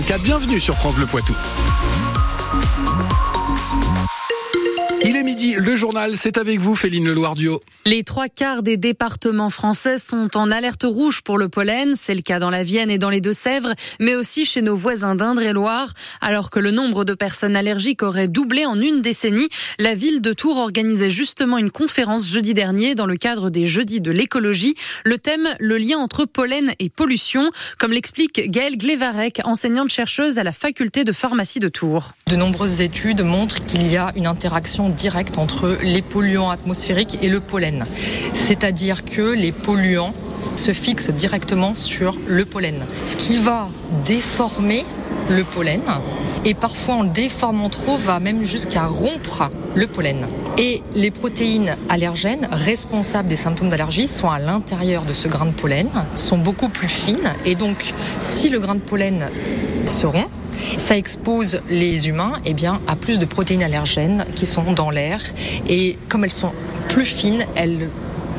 2024. Bienvenue sur France Le Poitou. Il est midi, le journal, c'est avec vous, Féline Leloir-Duo. Les trois quarts des départements français sont en alerte rouge pour le pollen. C'est le cas dans la Vienne et dans les Deux-Sèvres, mais aussi chez nos voisins d'Indre-et-Loire. Alors que le nombre de personnes allergiques aurait doublé en une décennie, la ville de Tours organisait justement une conférence jeudi dernier dans le cadre des Jeudis de l'écologie. Le thème, le lien entre pollen et pollution, comme l'explique Gaëlle Glevarek, enseignante chercheuse à la faculté de pharmacie de Tours. De nombreuses études montrent qu'il y a une interaction entre les polluants atmosphériques et le pollen. C'est-à-dire que les polluants se fixent directement sur le pollen, ce qui va déformer le pollen et parfois en déformant trop va même jusqu'à rompre le pollen. Et les protéines allergènes responsables des symptômes d'allergie sont à l'intérieur de ce grain de pollen, sont beaucoup plus fines et donc si le grain de pollen se rompt, ça expose les humains eh bien, à plus de protéines allergènes qui sont dans l'air. Et comme elles sont plus fines, elles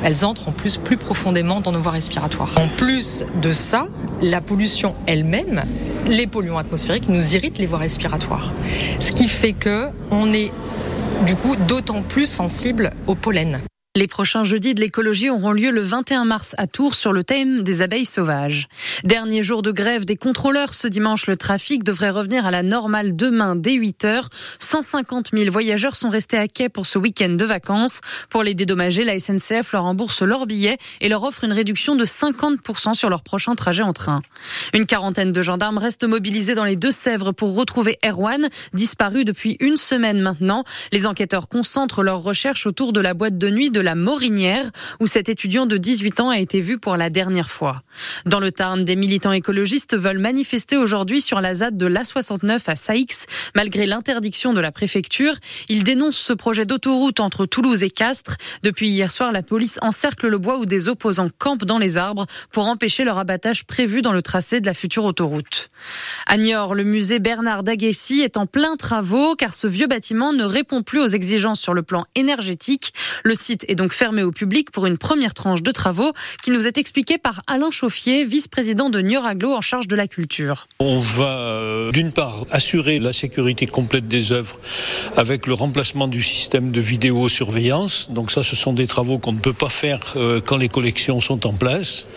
elles entrent en plus plus profondément dans nos voies respiratoires. En plus de ça, la pollution elle-même, les polluants atmosphériques nous irritent les voies respiratoires. Ce qui fait que on est du coup d'autant plus sensible au pollen. Les prochains jeudis de l'écologie auront lieu le 21 mars à Tours sur le thème des abeilles sauvages. Dernier jour de grève des contrôleurs ce dimanche, le trafic devrait revenir à la normale demain dès 8 heures. 150 000 voyageurs sont restés à quai pour ce week-end de vacances. Pour les dédommager, la SNCF leur rembourse leurs billets et leur offre une réduction de 50% sur leur prochain trajet en train. Une quarantaine de gendarmes restent mobilisés dans les Deux-Sèvres pour retrouver Erwan, disparu depuis une semaine maintenant. Les enquêteurs concentrent leurs recherches autour de la boîte de nuit de la Morinière, où cet étudiant de 18 ans a été vu pour la dernière fois. Dans le Tarn, des militants écologistes veulent manifester aujourd'hui sur la ZAD de l'A69 à Saïx, malgré l'interdiction de la préfecture. Ils dénoncent ce projet d'autoroute entre Toulouse et Castres. Depuis hier soir, la police encercle le bois où des opposants campent dans les arbres pour empêcher leur abattage prévu dans le tracé de la future autoroute. À Niort, le musée Bernard d'Aguessy est en plein travaux car ce vieux bâtiment ne répond plus aux exigences sur le plan énergétique. Le site est donc fermé au public pour une première tranche de travaux qui nous est expliquée par Alain Chauffier, vice-président de Nioraglo en charge de la culture. On va euh, d'une part assurer la sécurité complète des œuvres avec le remplacement du système de vidéosurveillance. Donc ça, ce sont des travaux qu'on ne peut pas faire euh, quand les collections sont en place.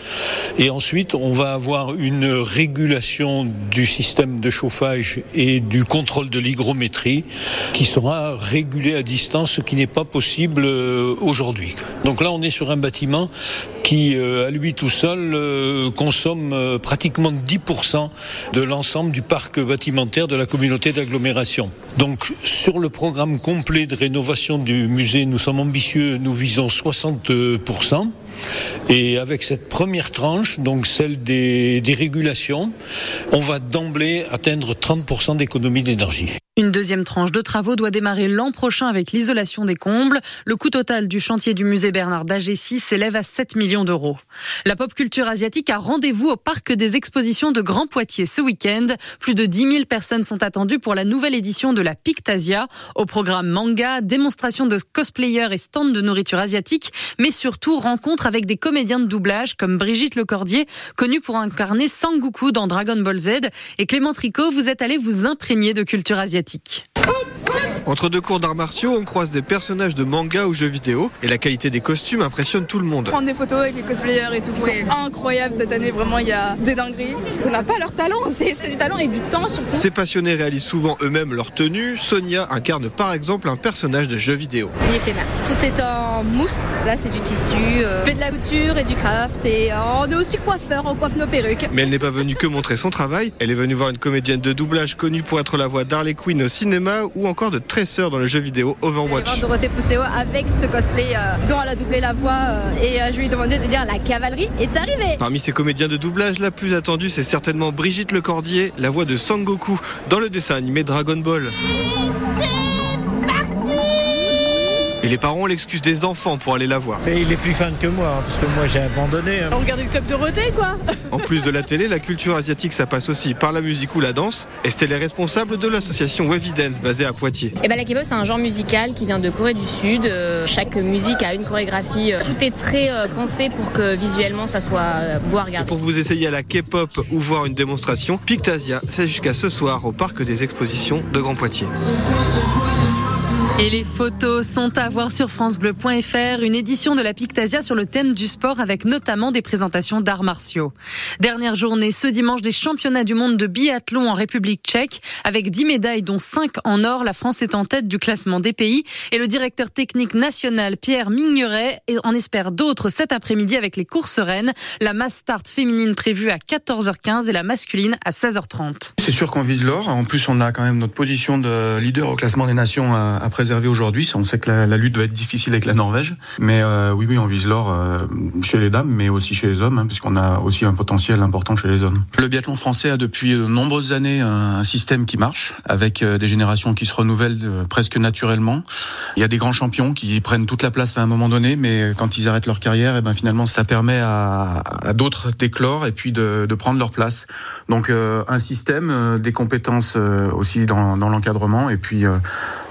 Et ensuite, on va avoir une régulation du système de chauffage et du contrôle de l'hygrométrie qui sera régulé à distance, ce qui n'est pas possible euh, Donc là, on est sur un bâtiment qui, euh, à lui tout seul, euh, consomme euh, pratiquement 10% de l'ensemble du parc bâtimentaire de la communauté d'agglomération. Donc sur le programme complet de rénovation du musée, nous sommes ambitieux, nous visons 60%. Et avec cette première tranche, donc celle des, régulations, on va d'emblée atteindre 30% d'économie d'énergie. Une deuxième tranche de travaux doit démarrer l'an prochain avec l'isolation des combles. Le coût total du chantier du musée Bernard d'Agessi s'élève à 7 millions d'euros. La pop culture asiatique a rendez-vous au parc des expositions de Grand Poitiers ce week-end. Plus de 10 000 personnes sont attendues pour la nouvelle édition de la Pictasia. Au programme manga, démonstration de cosplayers et stands de nourriture asiatique, mais surtout avec des comédiens de doublage comme Brigitte Lecordier, connue pour incarner Sangoku dans Dragon Ball Z, et Clément Tricot, vous êtes allé vous imprégner de culture asiatique. Entre deux cours d'arts martiaux, on croise des personnages de manga ou jeux vidéo et la qualité des costumes impressionne tout le monde. Prendre des photos avec les cosplayers et tout, c'est incroyable cette année, vraiment il y a des dingueries. On n'a pas leur talent, c'est du talent et du temps surtout. Ces passionnés réalisent souvent eux-mêmes leur tenue. Sonia incarne par exemple un personnage de jeu vidéo. Il est fait Tout est en mousse, là c'est du tissu, euh, fait de la couture et du craft et euh, on est aussi coiffeur, on coiffe nos perruques. Mais elle n'est pas venue que montrer son travail, elle est venue voir une comédienne de doublage connue pour être la voix d'Harley Quinn au cinéma ou encore de Tracer dans le jeu vidéo Overwatch. Dorothée Pousseau avec ce cosplay euh, dont elle a doublé la voix euh, et euh, je lui ai demandé de dire la cavalerie est arrivée. Parmi ces comédiens de doublage, la plus attendue c'est certainement Brigitte Lecordier, la voix de Sangoku dans le dessin animé Dragon Ball. Et les parents ont l'excuse des enfants pour aller la voir. Mais il est plus fan que moi, hein, parce que moi j'ai abandonné. hein. On regardait le club de Roté, quoi. En plus de la télé, la culture asiatique, ça passe aussi par la musique ou la danse. Estelle est responsable de l'association Wavy Dance basée à Poitiers. Et ben la K-pop c'est un genre musical qui vient de Corée du Sud. Euh, chaque musique a une chorégraphie. Euh, Tout est très euh, pensé pour que visuellement ça soit euh, beau à Et regarder. pour vous essayer à la K-pop ou voir une démonstration, Pictasia, c'est jusqu'à ce soir au parc des expositions de Grand Poitiers. Et les photos sont à voir sur francebleu.fr, une édition de la Pictasia sur le thème du sport avec notamment des présentations d'arts martiaux. Dernière journée ce dimanche des championnats du monde de biathlon en République tchèque avec 10 médailles dont 5 en or. La France est en tête du classement des pays et le directeur technique national Pierre Migneret en espère d'autres cet après-midi avec les courses rennes. La mass start féminine prévue à 14h15 et la masculine à 16h30. C'est sûr qu'on vise l'or. En plus, on a quand même notre position de leader au classement des nations à, à aujourd'hui. On sait que la, lutte va être difficile avec la Norvège. Mais euh, oui, oui, on vise l'or euh, chez les dames, mais aussi chez les hommes, hein, puisqu'on a aussi un potentiel important chez les hommes. Le biathlon français a depuis de nombreuses années un, système qui marche, avec euh, des générations qui se renouvellent presque naturellement. Il y a des grands champions qui prennent toute la place à un moment donné, mais quand ils arrêtent leur carrière, et ben finalement, ça permet à, d'autres d'éclore et puis de, prendre leur place. Donc un système, des compétences aussi dans, dans l'encadrement et puis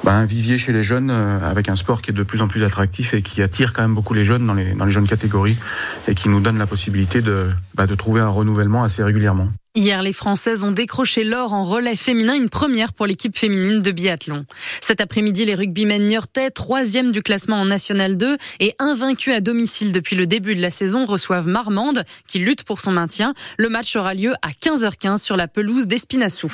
bah, un vivier chez les jeunes euh, avec un sport qui est de plus en plus attractif et qui attire quand même beaucoup les jeunes dans les, dans les jeunes catégories et qui nous donne la possibilité de, bah, de trouver un renouvellement assez régulièrement. Hier, les Françaises ont décroché l'or en relais féminin, une première pour l'équipe féminine de biathlon. Cet après-midi, les rugbymen niortais, troisième du classement en National 2 et invaincus à domicile depuis le début de la saison, reçoivent Marmande, qui lutte pour son maintien. Le match aura lieu à 15h15 sur la pelouse d'Espinassou.